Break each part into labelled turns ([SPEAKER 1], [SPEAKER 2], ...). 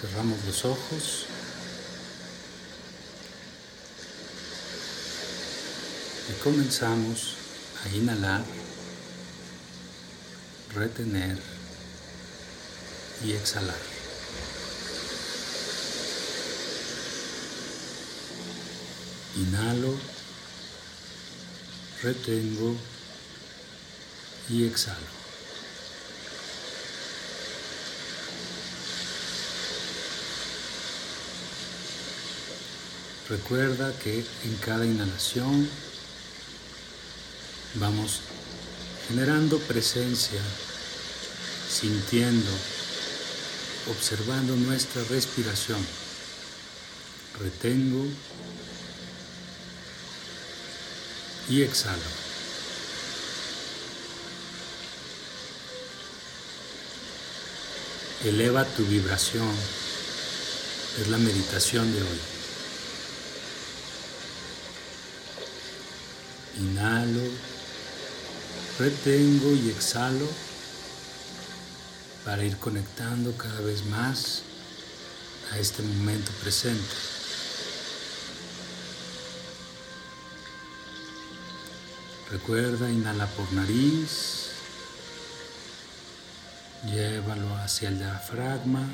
[SPEAKER 1] Cerramos los ojos. Y comenzamos a inhalar, retener y exhalar. Inhalo, retengo y exhalo. Recuerda que en cada inhalación vamos generando presencia, sintiendo, observando nuestra respiración. Retengo y exhalo. Eleva tu vibración. Es la meditación de hoy. Inhalo, retengo y exhalo para ir conectando cada vez más a este momento presente. Recuerda, inhala por nariz, llévalo hacia el diafragma,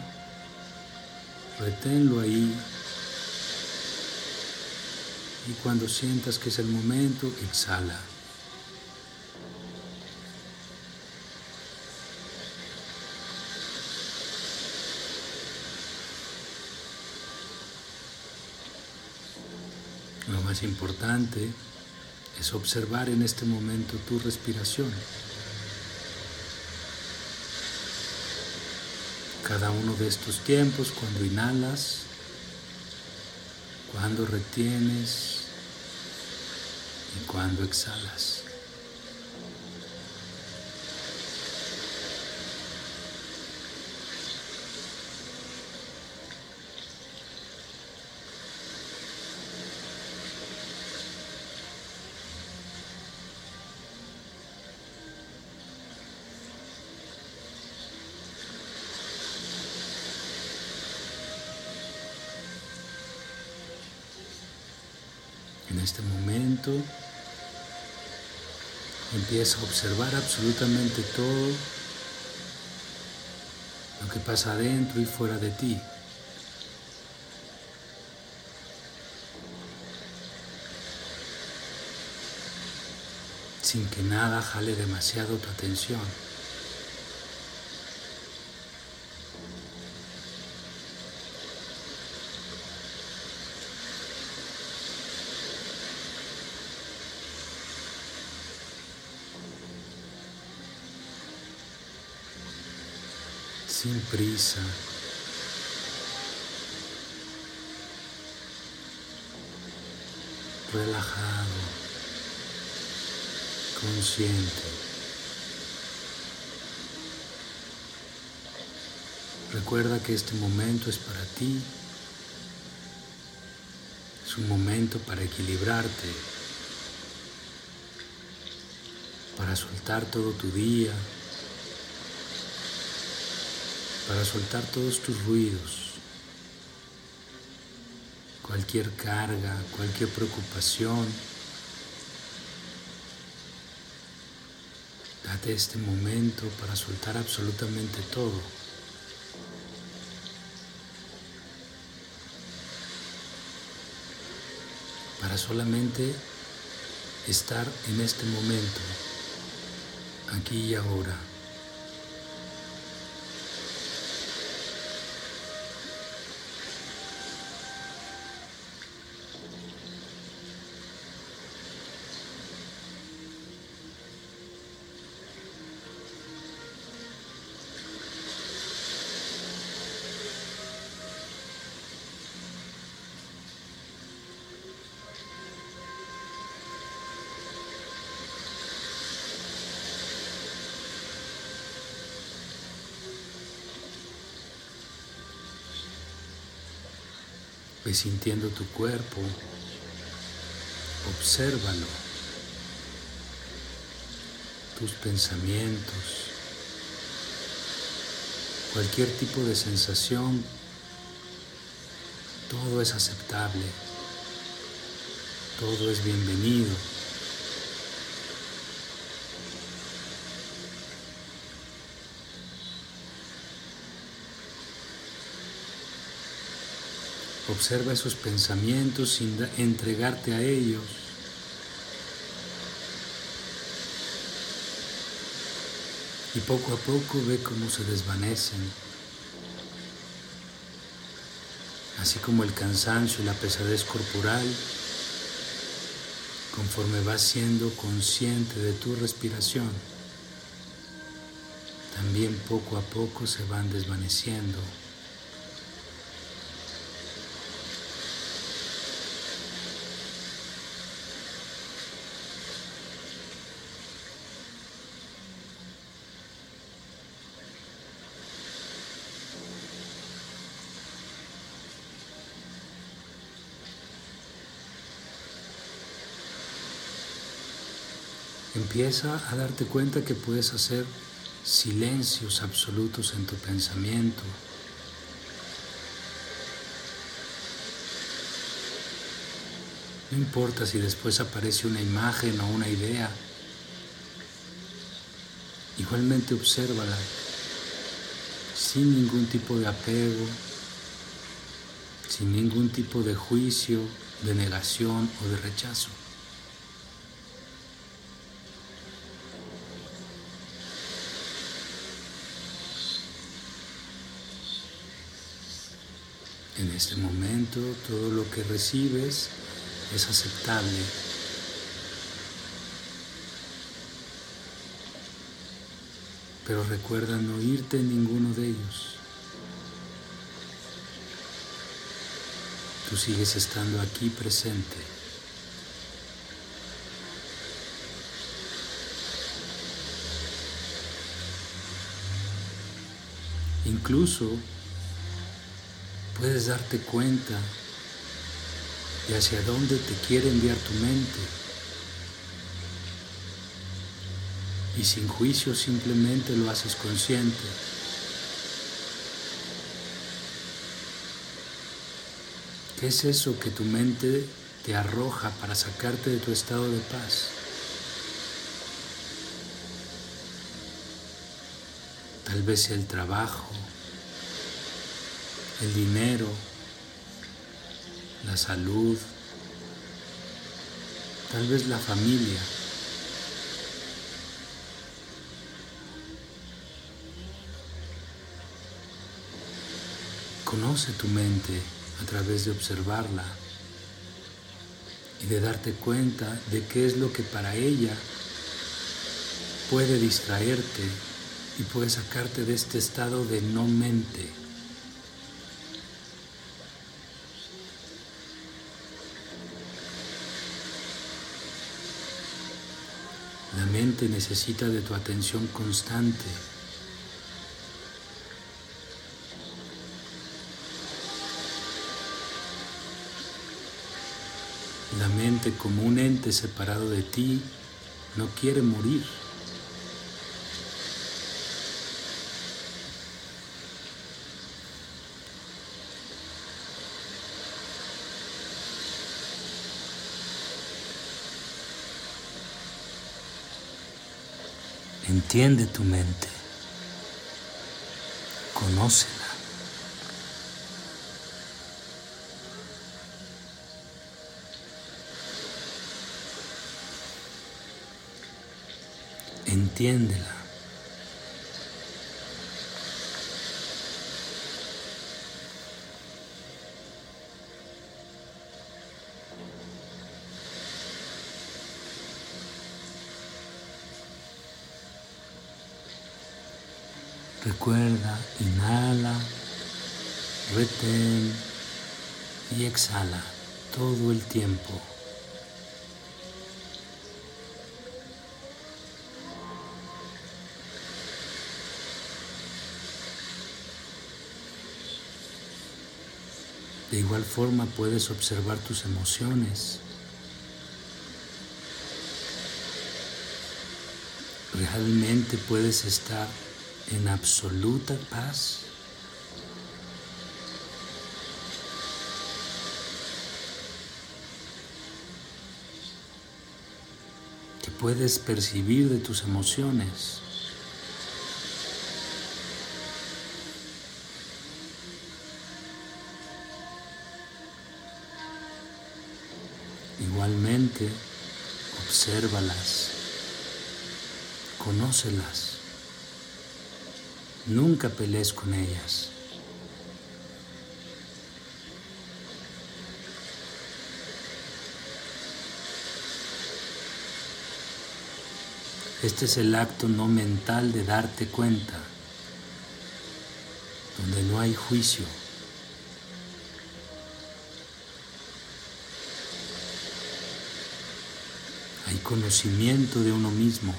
[SPEAKER 1] reténlo ahí y cuando sientas que es el momento, exhala. Lo más importante es observar en este momento tu respiración. Cada uno de estos tiempos, cuando inhalas, cuando retienes y cuando exhalas. En este momento empieza a observar absolutamente todo lo que pasa adentro y fuera de ti. sin que nada jale demasiado tu atención. Sin prisa. Relajado, consciente. Recuerda que este momento es para ti. Es un momento para equilibrarte, para soltar todo tu día, para soltar todos tus ruidos, cualquier carga, cualquier preocupación. Date este momento para soltar absolutamente todo. Para solamente estar en este momento, aquí y ahora. Sintiendo tu cuerpo, obsérvalo, tus pensamientos, cualquier tipo de sensación Todo es aceptable. Todo es bienvenido. Observa esos pensamientos sin entregarte a ellos. Y poco a poco ve cómo se desvanecen. Así como el cansancio y la pesadez corporal, conforme vas siendo consciente de tu respiración, también poco a poco se van desvaneciendo. Empieza a darte cuenta que puedes hacer silencios absolutos en tu pensamiento. No importa si después aparece una imagen o una idea. Igualmente obsérvala sin ningún tipo de apego, sin ningún tipo de juicio, de negación o de rechazo. En este momento todo lo que recibes es aceptable. Pero recuerda no irte en ninguno de ellos. Tú sigues estando aquí presente. Incluso puedes darte cuenta de hacia dónde te quiere enviar tu mente. Y sin juicio simplemente lo haces consciente. ¿Qué es eso que tu mente te arroja para sacarte de tu estado de paz? Tal vez sea el trabajo, el dinero, la salud, tal vez la familia. Conoce tu mente a través de observarla y de darte cuenta de qué es lo que para ella puede distraerte y puede sacarte de este estado de no mente. La mente necesita de tu atención constante. La mente como un ente separado de ti no quiere morir. Entiende tu mente. Conócela. Entiéndela. Recuerda, inhala, retén y exhala todo el tiempo. De igual forma puedes observar tus emociones. Realmente puedes estar en absoluta paz. Te puedes percibir de tus emociones. Igualmente, obsérvalas, conócelas nunca pelees con ellas. Este es el acto no mental de darte cuenta, donde no hay juicio. Hay conocimiento de uno mismo.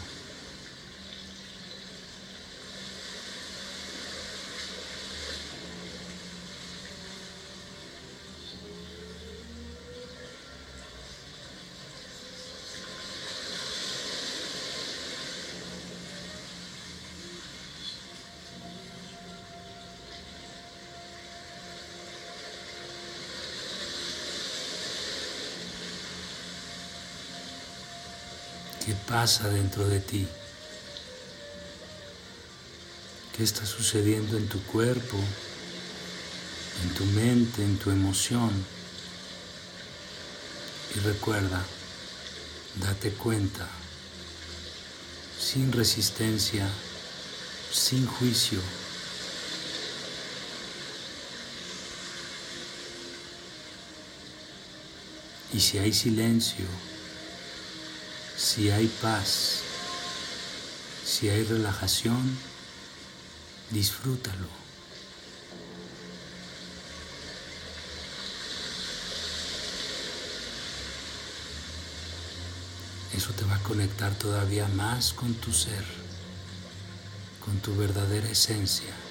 [SPEAKER 1] ¿Qué pasa dentro de ti? ¿Qué está sucediendo en tu cuerpo, en tu mente, en tu emoción? Y recuerda, date cuenta, sin resistencia, sin juicio. Y si hay silencio, si hay paz, si hay relajación, disfrútalo. Eso te va a conectar todavía más con tu ser, con tu verdadera esencia.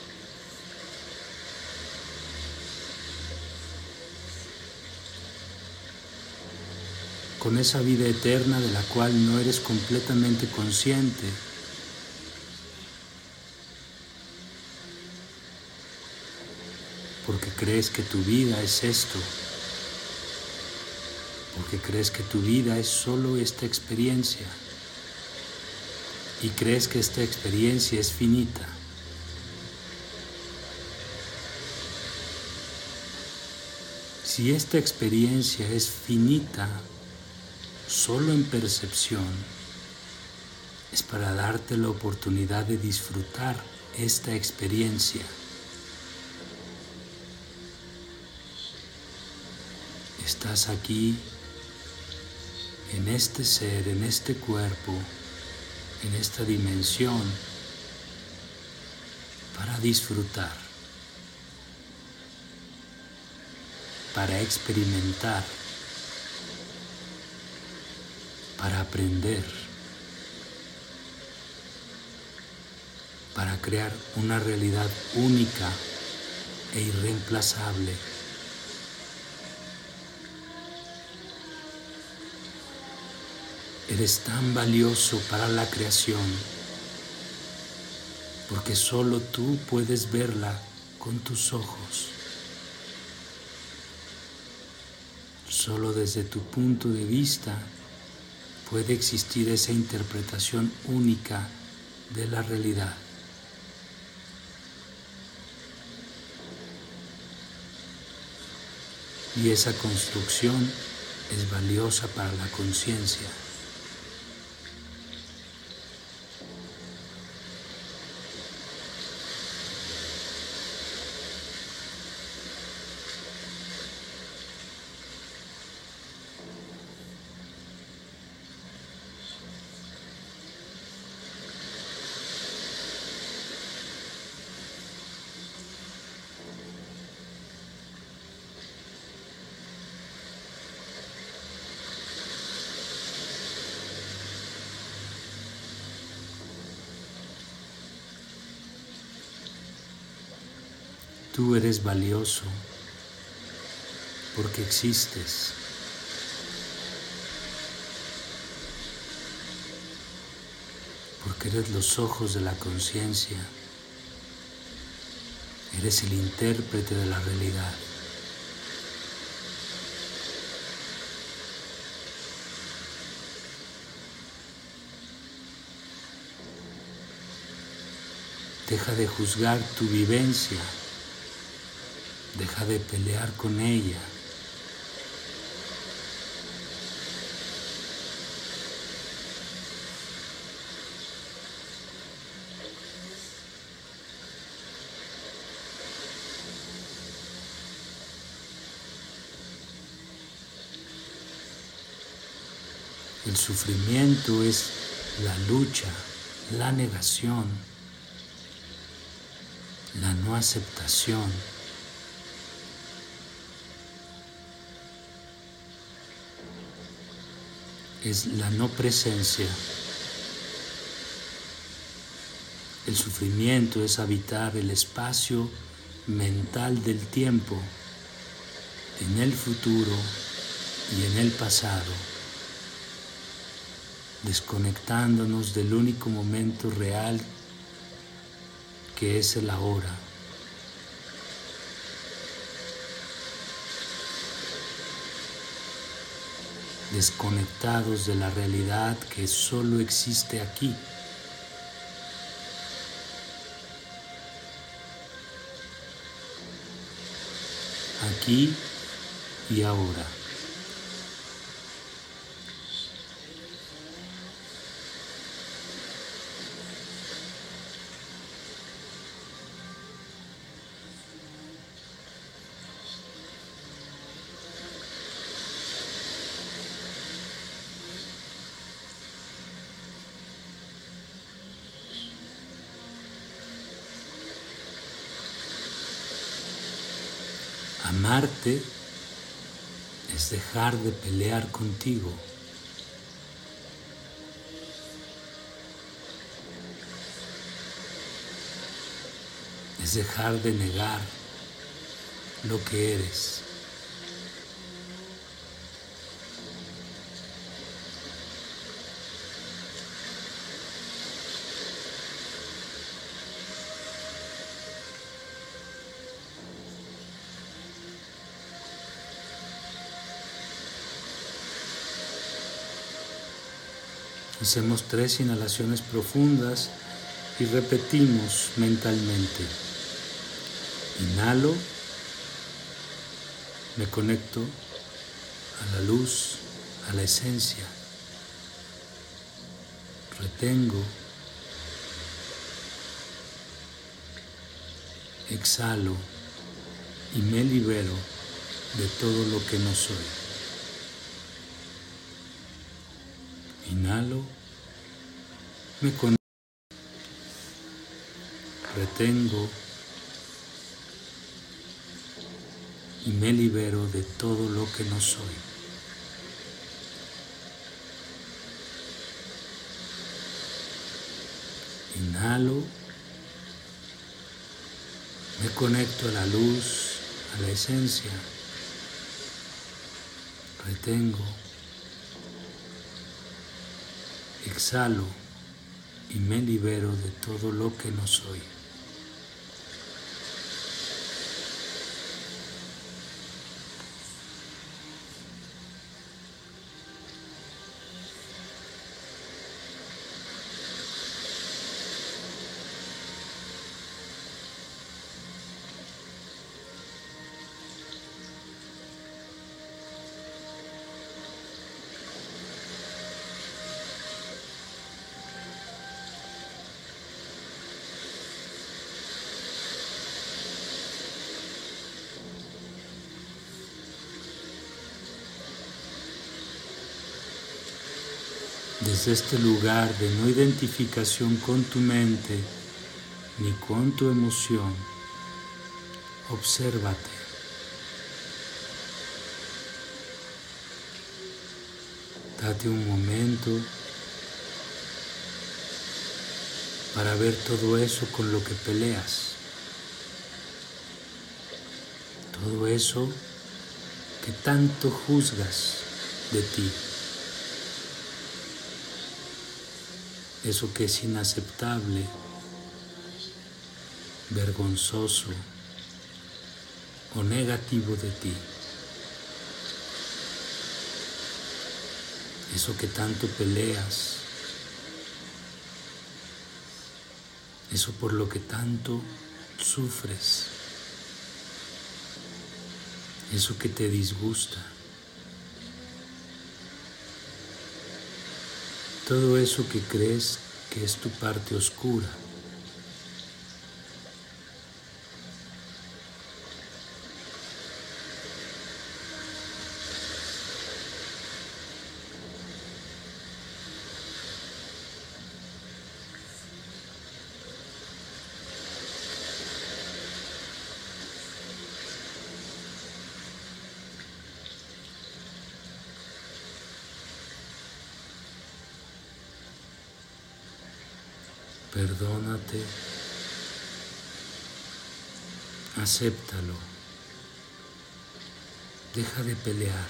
[SPEAKER 1] Con esa vida eterna de la cual no eres completamente consciente. Porque crees que tu vida es esto. Porque crees que tu vida es solo esta experiencia. Y crees que esta experiencia es finita. Si esta experiencia es finita, solo en percepción, es para darte la oportunidad de disfrutar esta experiencia. Estás aquí, en este ser, en este cuerpo, en esta dimensión, para disfrutar, para experimentar para aprender, para crear una realidad única e irreemplazable. Eres tan valioso para la creación porque solo tú puedes verla con tus ojos. Solo desde tu punto de vista puede existir esa interpretación única de la realidad. Y esa construcción es valiosa para la conciencia. eres valioso porque existes. Porque eres los ojos de la conciencia. Eres el intérprete de la realidad. Deja de juzgar tu vivencia Deja de pelear con ella. El sufrimiento es la lucha, la negación, la no aceptación. Es la no presencia. El sufrimiento es habitar el espacio mental del tiempo en el futuro y en el pasado desconectándonos del único momento real que es el ahora. Desconectados de la realidad que solo existe aquí. Aquí y ahora. Es dejar de pelear contigo. Es dejar de negar lo que eres. Hacemos tres inhalaciones profundas y repetimos mentalmente. Inhalo, me conecto a la luz, a la esencia. Retengo, exhalo y me libero de todo lo que no soy. Inhalo, me conecto, retengo y me libero de todo lo que no soy. Inhalo, me conecto a la luz, a la esencia, retengo exhalo y me libero de todo lo que no soy. Desde este lugar de no identificación con tu mente ni con tu emoción, obsérvate. Date un momento para ver todo eso con lo que peleas. Todo eso que tanto juzgas de ti. Eso que es inaceptable, vergonzoso o negativo de ti. Eso que tanto peleas, eso por lo que tanto sufres, eso que te disgusta, todo eso que crees que es tu parte oscura. Perdónate. Acéptalo. Deja de pelear.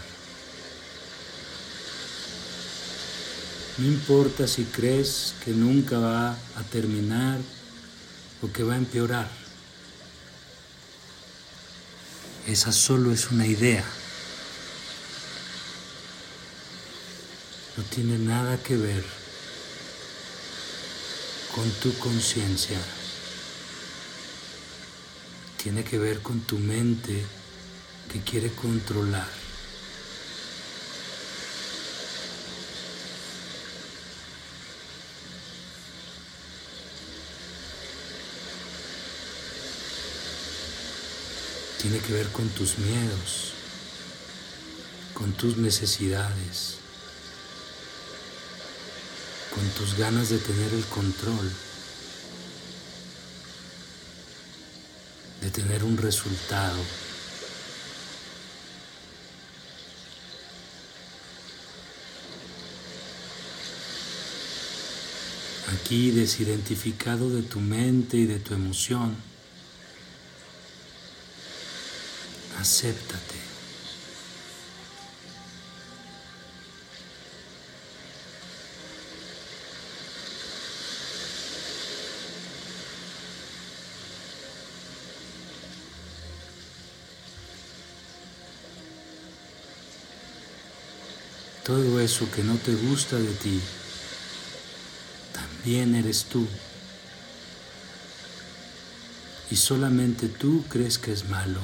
[SPEAKER 1] No importa si crees que nunca va a terminar o que va a empeorar. Esa solo es una idea. No tiene nada que ver con tu conciencia. Tiene que ver con tu mente que quiere controlar. Tiene que ver con tus miedos, con tus necesidades con tus ganas de tener el control, de tener un resultado. Aquí desidentificado de tu mente y de tu emoción, acéptate. Todo eso que no te gusta de ti, también eres tú. Y solamente tú crees que es malo.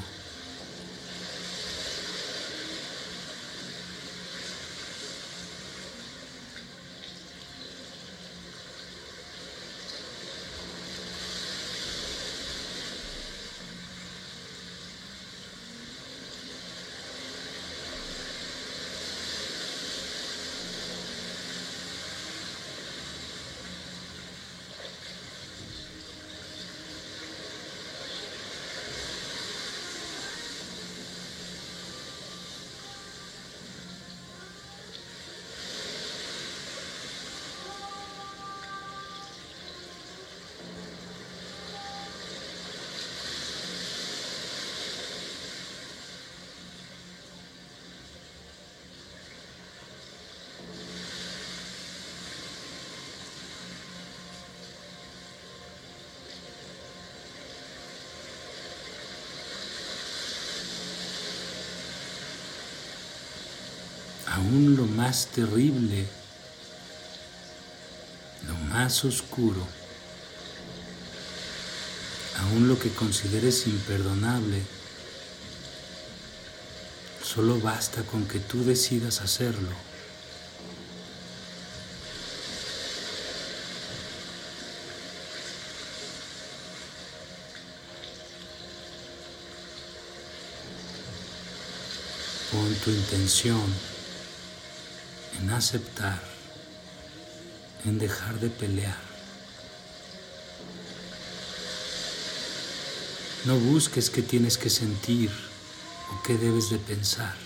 [SPEAKER 1] Aún lo más terrible, lo más oscuro, aún lo que consideres imperdonable, solo basta con que tú decidas hacerlo. Pon tu intención en aceptar, en dejar de pelear. No busques qué tienes que sentir o qué debes de pensar.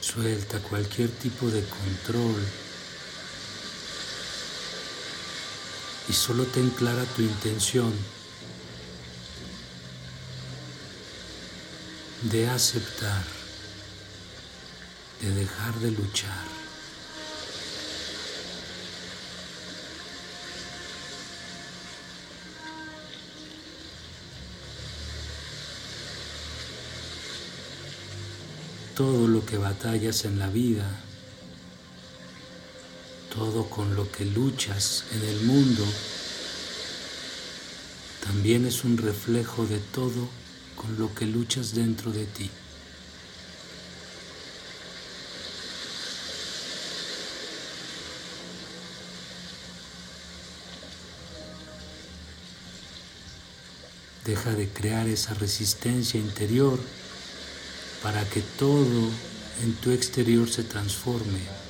[SPEAKER 1] Suelta cualquier tipo de control y solo ten clara tu intención de aceptar, de dejar de luchar. todo lo que batallas en la vida todo con lo que luchas en el mundo, también es un reflejo de todo con lo que luchas dentro de ti. Deja de crear esa resistencia interior para que todo en tu exterior se transforme.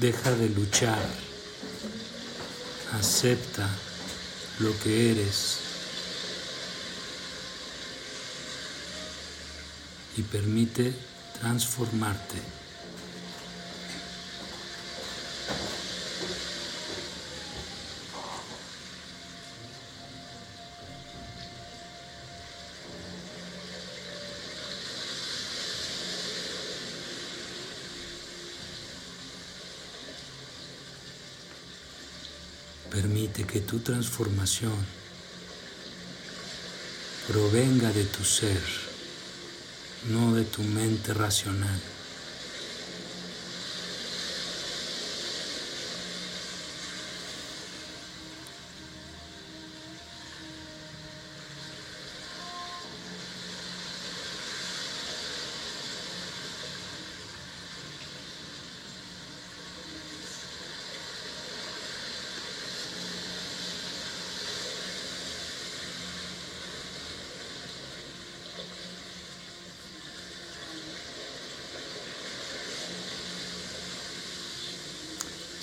[SPEAKER 1] Deja de luchar. Acepta lo que eres y permite transformarte. Permite que tu transformación provenga de tu ser, no de tu mente racional.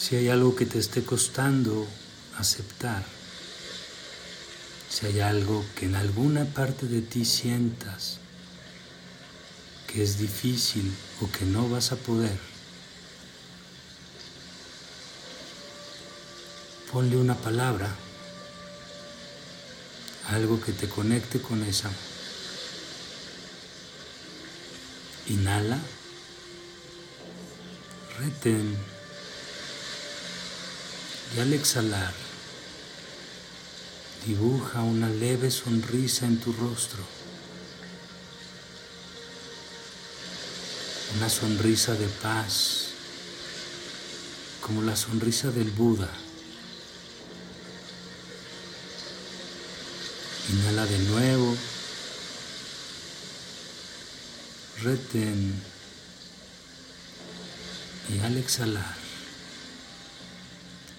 [SPEAKER 1] Si hay algo que te esté costando aceptar, si hay algo que en alguna parte de ti sientas que es difícil o que no vas a poder, ponle una palabra, algo que te conecte con esa. Inhala, retén y al exhalar, dibuja una leve sonrisa en tu rostro. Una sonrisa de paz, como la sonrisa del Buda. Inhala de nuevo. Retén. Y al exhalar,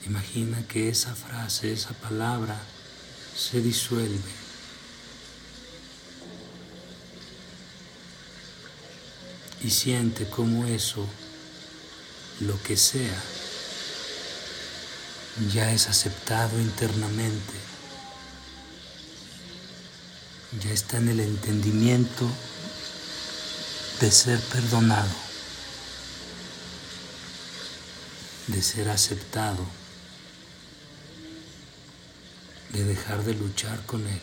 [SPEAKER 1] Imagina que esa frase, esa palabra se disuelve. Y siente como eso, lo que sea, ya es aceptado internamente. Ya está en el entendimiento de ser perdonado, de ser aceptado de dejar de luchar con él.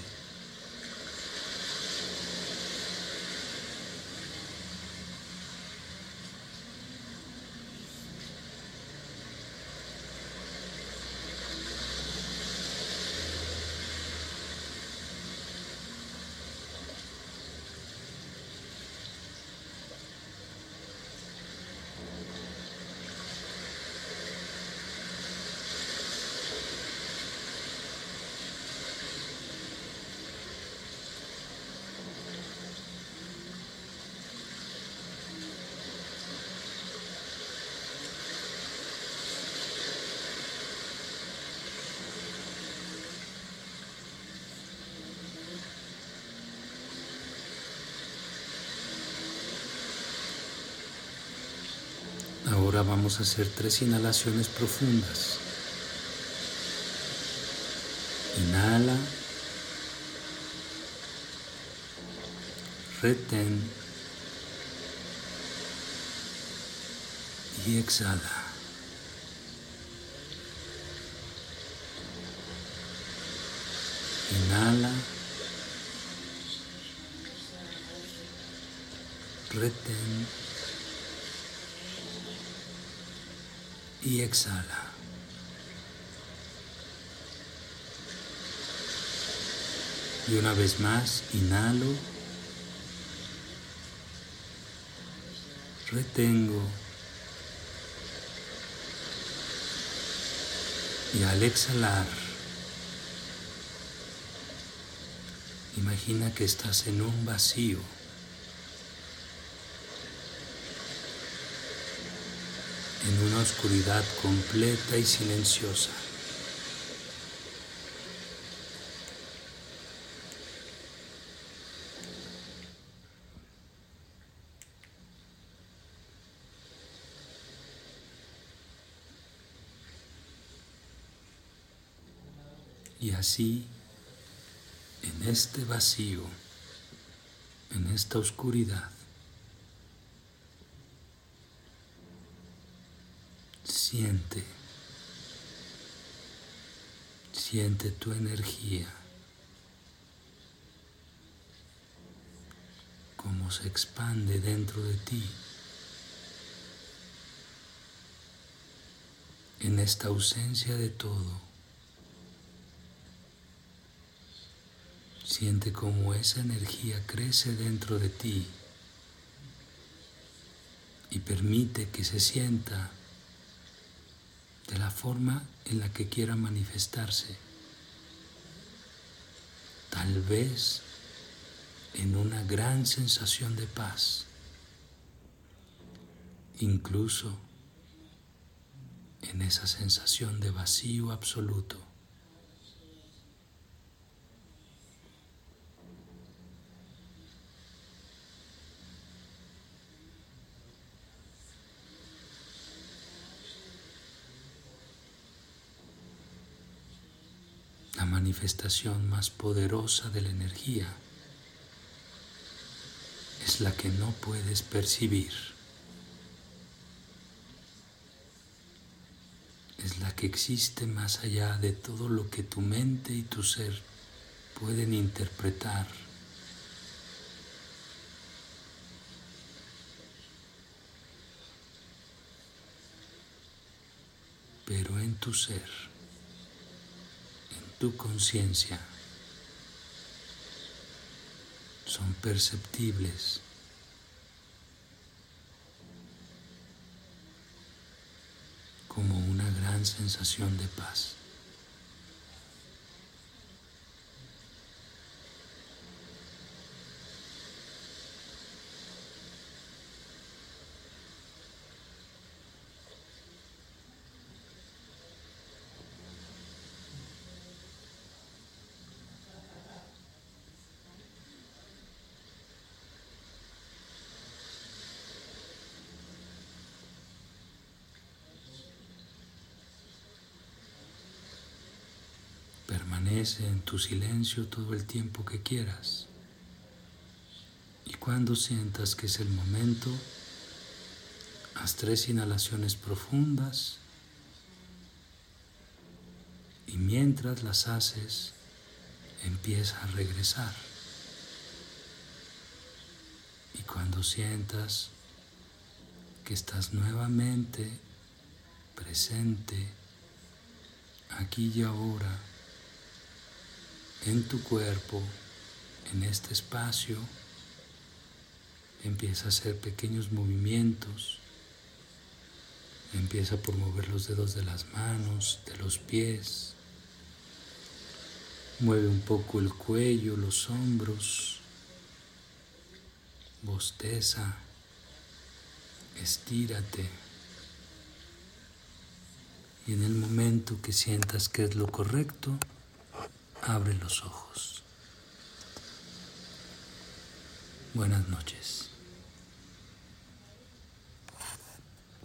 [SPEAKER 1] Ahora vamos a hacer tres inhalaciones profundas. Inhala. Retén. Y exhala. exhala. Y una vez más, inhalo, retengo y al exhalar, imagina que estás en un vacío. Oscuridad completa y silenciosa. Y así, en este vacío, en esta oscuridad, siente, siente tu energía, cómo se expande dentro de ti. En esta ausencia de todo, Siente cómo esa energía crece dentro de ti y permite que se sienta de la forma en la que quiera manifestarse. Tal vez en una gran sensación de paz, incluso en esa sensación de vacío absoluto. la manifestación más poderosa de la energía es la que no puedes percibir. Es la que existe más allá de todo lo que tu mente y tu ser pueden interpretar. Pero en tu ser tu conciencia son perceptibles. como una gran sensación de paz. En tu silencio todo el tiempo que quieras. Y cuando sientas que es el momento, haz tres inhalaciones profundas y mientras las haces, empieza a regresar. Y cuando sientas que estás nuevamente presente aquí y ahora, en tu cuerpo, en este espacio, empieza a hacer pequeños movimientos. Empieza por mover los dedos de las manos, de los pies. Mueve un poco el cuello, los hombros. Bosteza. Estírate. Y en el momento que sientas que es lo correcto, abre los ojos. Buenas noches.